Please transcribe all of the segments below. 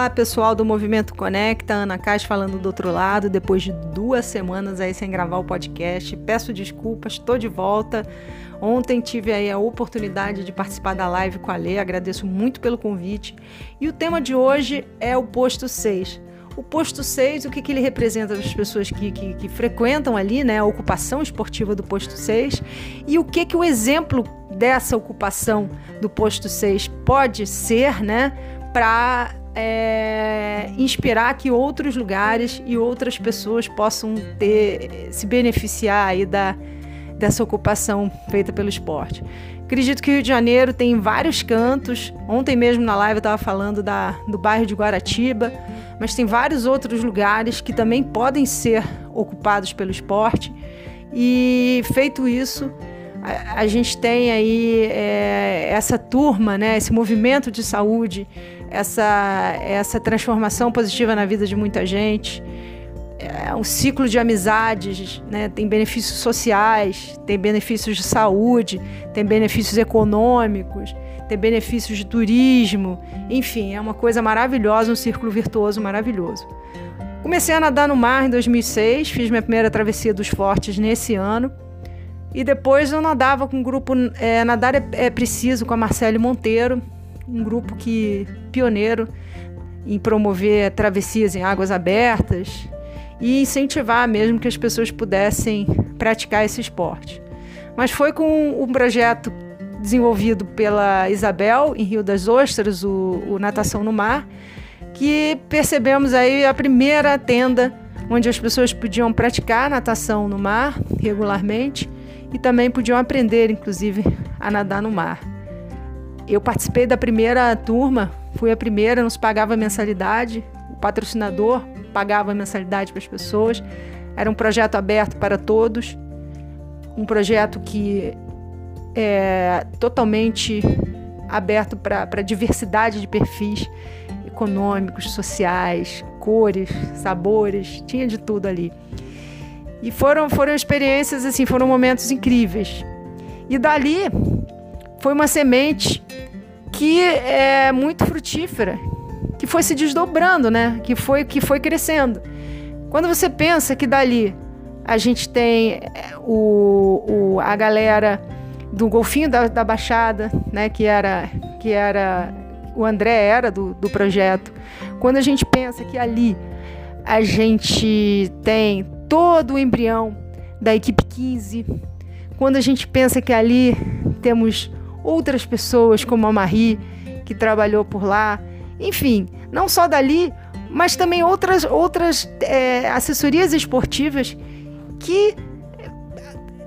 Olá pessoal do Movimento Conecta, Ana Cais falando do outro lado, depois de duas semanas aí sem gravar o podcast. Peço desculpas, estou de volta. Ontem tive aí a oportunidade de participar da live com a Lê, agradeço muito pelo convite. E o tema de hoje é o posto 6. O posto 6, o que, que ele representa para as pessoas que, que, que, frequentam ali, né? A ocupação esportiva do posto 6 e o que, que o exemplo dessa ocupação do posto 6 pode ser, né? Para é, inspirar que outros lugares e outras pessoas possam ter, se beneficiar aí da, dessa ocupação feita pelo esporte. Acredito que o Rio de Janeiro tem vários cantos. Ontem mesmo na live eu estava falando da, do bairro de Guaratiba, mas tem vários outros lugares que também podem ser ocupados pelo esporte. E feito isso, a, gente tem aí é, essa turma, né, esse movimento de saúde, essa, essa transformação positiva na vida de muita gente é um ciclo de amizades, né? tem benefícios sociais, tem benefícios de saúde, tem benefícios econômicos, tem benefícios de turismo, enfim, é uma coisa maravilhosa, um círculo virtuoso maravilhoso. Comecei a nadar no mar em 2006, fiz minha primeira travessia dos fortes nesse ano. E depois eu nadava com o um grupo é, Nadar é, é Preciso com a Marcele Monteiro, um grupo que pioneiro em promover travessias em águas abertas, e incentivar mesmo que as pessoas pudessem praticar esse esporte. Mas foi com um projeto desenvolvido pela Isabel em Rio das Ostras, o, o Natação no Mar, que percebemos aí a primeira tenda onde as pessoas podiam praticar natação no mar regularmente e também podiam aprender, inclusive, a nadar no mar. Eu participei da primeira turma, fui a primeira, nos pagava mensalidade, o patrocinador pagava mensalidade para as pessoas. Era um projeto aberto para todos, um projeto que é totalmente aberto para a diversidade de perfis econômicos, sociais, cores, sabores, tinha de tudo ali. E foram, foram experiências, assim, foram momentos incríveis. E dali foi uma semente que é muito frutífera, que foi se desdobrando, né? Que foi que foi crescendo. Quando você pensa que dali a gente tem eh, o, o a galera do golfinho da, da Baixada, né? Que era que era o André era do, do projeto. Quando a gente pensa que ali a gente tem todo o embrião da equipe 15, quando a gente pensa que ali temos outras pessoas como a Marie, que trabalhou por lá, enfim, não só dali, mas também outras, outras é, assessorias esportivas que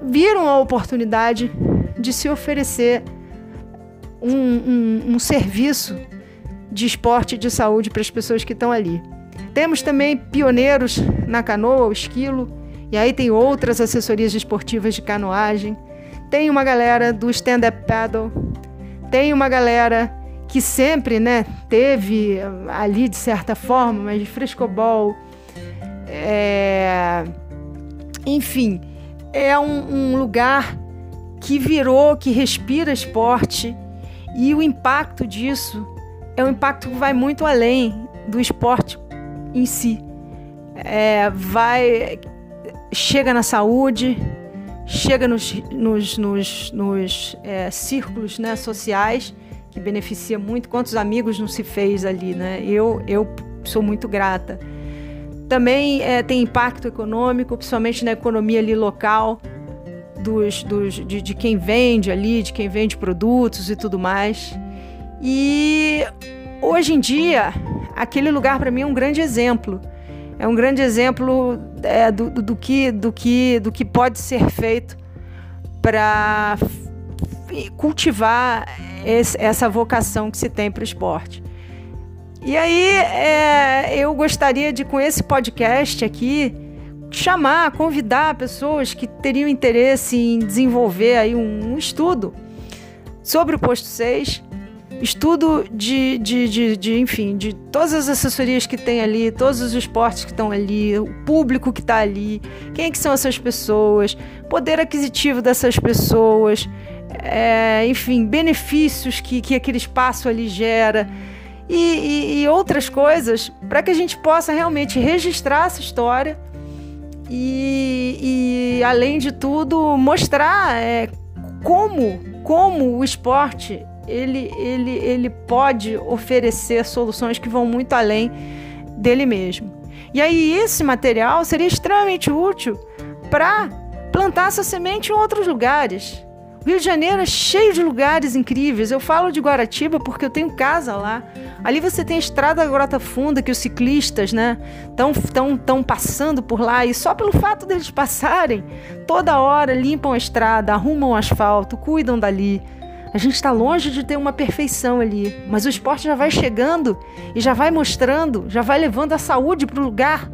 viram a oportunidade de se oferecer um, um, um serviço de esporte e de saúde para as pessoas que estão ali. Temos também pioneiros na canoa, o esquilo, e aí tem outras assessorias esportivas de canoagem. Tem uma galera do stand-up paddle, tem uma galera que sempre né, teve ali de certa forma, mas de frescobol. É... Enfim, é um, um lugar que virou, que respira esporte e o impacto disso é um impacto que vai muito além do esporte em si. É, vai chega na saúde, chega nos, nos, nos, nos é, círculos né, sociais que beneficia muito. Quantos amigos não se fez ali, né? Eu, eu sou muito grata. Também é, tem impacto econômico, principalmente na economia ali local, dos, dos, de, de quem vende ali, de quem vende produtos e tudo mais. E hoje em dia, aquele lugar para mim é um grande exemplo. É um grande exemplo é, do, do, do, que, do, que, do que pode ser feito para cultivar esse, essa vocação que se tem para o esporte. E aí é, eu gostaria de, com esse podcast aqui, chamar, convidar pessoas que teriam interesse em desenvolver aí um, um estudo sobre o posto 6, estudo de, de, de, de, enfim, de todas as assessorias que tem ali, todos os esportes que estão ali, o público que está ali, quem é que são essas pessoas, poder aquisitivo dessas pessoas, é, enfim, benefícios que, que aquele espaço ali gera. E, e, e outras coisas para que a gente possa realmente registrar essa história e, e além de tudo, mostrar é, como, como o esporte ele, ele, ele pode oferecer soluções que vão muito além dele mesmo. E aí esse material seria extremamente útil para plantar essa semente em outros lugares. O Rio de Janeiro é cheio de lugares incríveis. Eu falo de Guaratiba porque eu tenho casa lá. Ali você tem a estrada da Grota Funda que os ciclistas, né, estão tão, tão passando por lá e só pelo fato deles passarem, toda hora limpam a estrada, arrumam o asfalto, cuidam dali. A gente está longe de ter uma perfeição ali, mas o esporte já vai chegando e já vai mostrando, já vai levando a saúde para o lugar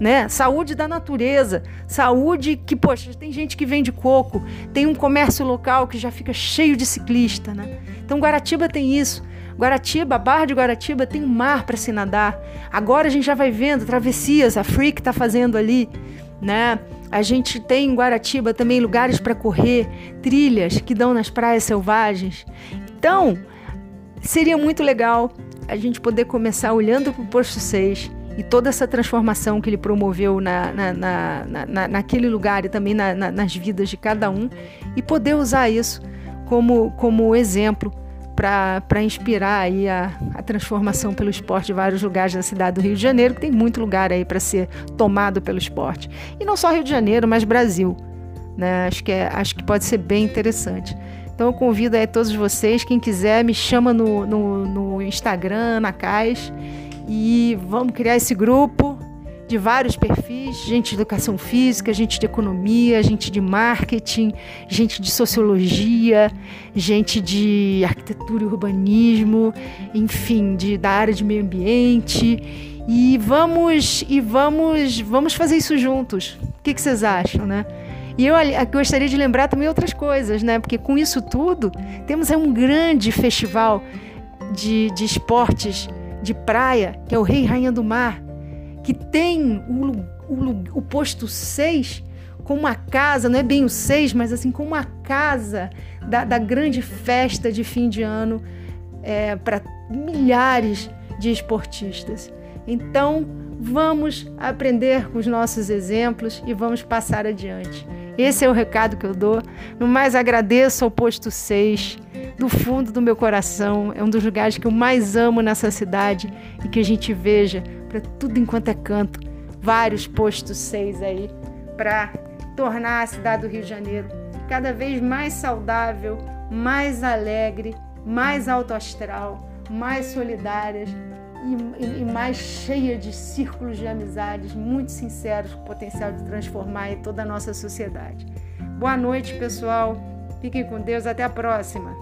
né? Saúde da natureza, saúde que, poxa, tem gente que vende coco, tem um comércio local que já fica cheio de ciclista, né? Então Guaratiba tem isso. Guaratiba, a Barra de Guaratiba tem um mar para se nadar. Agora a gente já vai vendo travessias, a Freak está fazendo ali, né? A gente tem em Guaratiba também lugares para correr, trilhas que dão nas praias selvagens. Então, seria muito legal a gente poder começar olhando para o posto 6 e toda essa transformação que ele promoveu na, na, na, na naquele lugar e também nas vidas de cada um, e poder usar isso como, como exemplo para inspirar aí a, a transformação pelo esporte de vários lugares da cidade do Rio de Janeiro, que tem muito lugar aí para ser tomado pelo esporte. E não só Rio de Janeiro, mas Brasil. Né? Acho, que é, acho que pode ser bem interessante. Então eu convido aí todos vocês, quem quiser, me chama no, no, no Instagram, na Cais, e vamos criar esse grupo de vários perfis, gente de educação física, gente de economia, gente de marketing, gente de sociologia, gente de arquitetura e urbanismo, enfim, de, da área de meio ambiente. E vamos e vamos vamos fazer isso juntos. O que, que vocês acham, né? E eu gostaria de lembrar também outras coisas, né? Porque com isso tudo, temos aí um grande festival de, de esportes de praia, que é o Rei e Rainha do Mar, que tem o, o, o posto 6 como uma casa, não é bem o 6, mas assim, como uma casa da, da grande festa de fim de ano é, para milhares de esportistas. Então, vamos aprender com os nossos exemplos e vamos passar adiante. Esse é o recado que eu dou. No mais, agradeço ao posto 6 do fundo do meu coração. É um dos lugares que eu mais amo nessa cidade e que a gente veja para tudo enquanto é canto vários postos seis aí para tornar a cidade do Rio de Janeiro cada vez mais saudável, mais alegre, mais alto astral, mais solidárias e, e, e, mais cheia de círculos de amizades muito sinceros com potencial de transformar toda a nossa sociedade. Boa noite, pessoal. Fiquem com Deus. Até a próxima.